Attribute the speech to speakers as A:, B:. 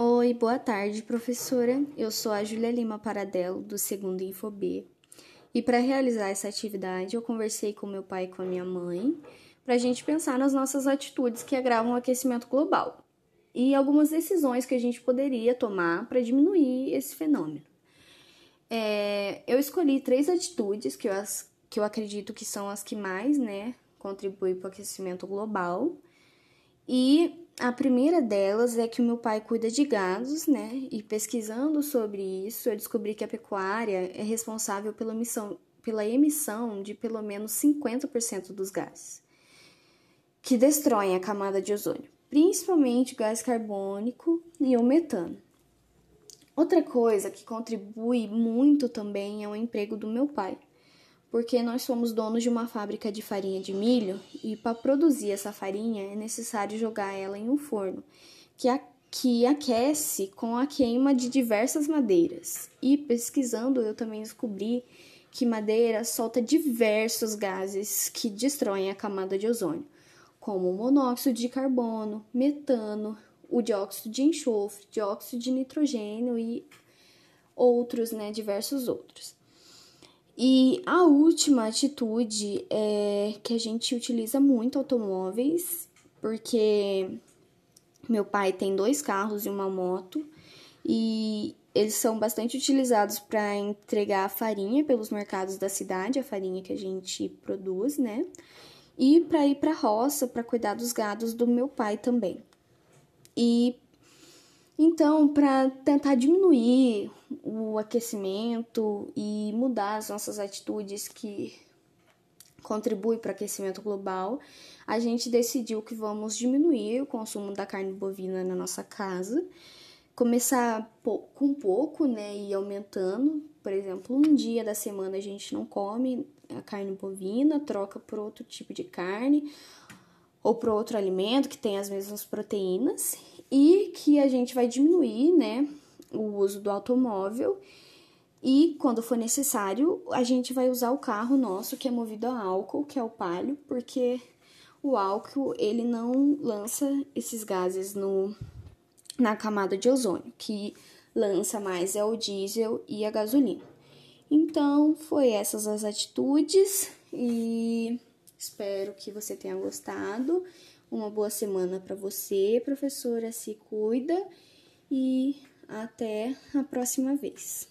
A: Oi, boa tarde, professora. Eu sou a Júlia Lima Paradelo, do segundo Infobê. E para realizar essa atividade, eu conversei com meu pai e com a minha mãe para a gente pensar nas nossas atitudes que agravam o aquecimento global e algumas decisões que a gente poderia tomar para diminuir esse fenômeno. É, eu escolhi três atitudes que eu, que eu acredito que são as que mais né, contribuem para o aquecimento global. E a primeira delas é que o meu pai cuida de gados, né? E pesquisando sobre isso, eu descobri que a pecuária é responsável pela emissão, pela emissão de pelo menos 50% dos gases que destroem a camada de ozônio, principalmente o gás carbônico e o metano. Outra coisa que contribui muito também é o emprego do meu pai porque nós somos donos de uma fábrica de farinha de milho e para produzir essa farinha é necessário jogar ela em um forno que, a, que aquece com a queima de diversas madeiras. E pesquisando eu também descobri que madeira solta diversos gases que destroem a camada de ozônio, como monóxido de carbono, metano, o dióxido de enxofre, dióxido de nitrogênio e outros, né, diversos outros. E a última atitude é que a gente utiliza muito automóveis, porque meu pai tem dois carros e uma moto, e eles são bastante utilizados para entregar a farinha pelos mercados da cidade, a farinha que a gente produz, né? E para ir para a roça para cuidar dos gados do meu pai também. E então, para tentar diminuir o aquecimento e mudar as nossas atitudes que contribuem para o aquecimento global, a gente decidiu que vamos diminuir o consumo da carne bovina na nossa casa, começar com pouco, né, e aumentando. Por exemplo, um dia da semana a gente não come a carne bovina, troca por outro tipo de carne ou por outro alimento que tem as mesmas proteínas e que a gente vai diminuir, né, o uso do automóvel e quando for necessário, a gente vai usar o carro nosso que é movido a álcool, que é o palio, porque o álcool ele não lança esses gases no na camada de ozônio, que lança mais é o diesel e a gasolina. Então, foi essas as atitudes e espero que você tenha gostado. Uma boa semana para você, professora. Se cuida e até a próxima vez.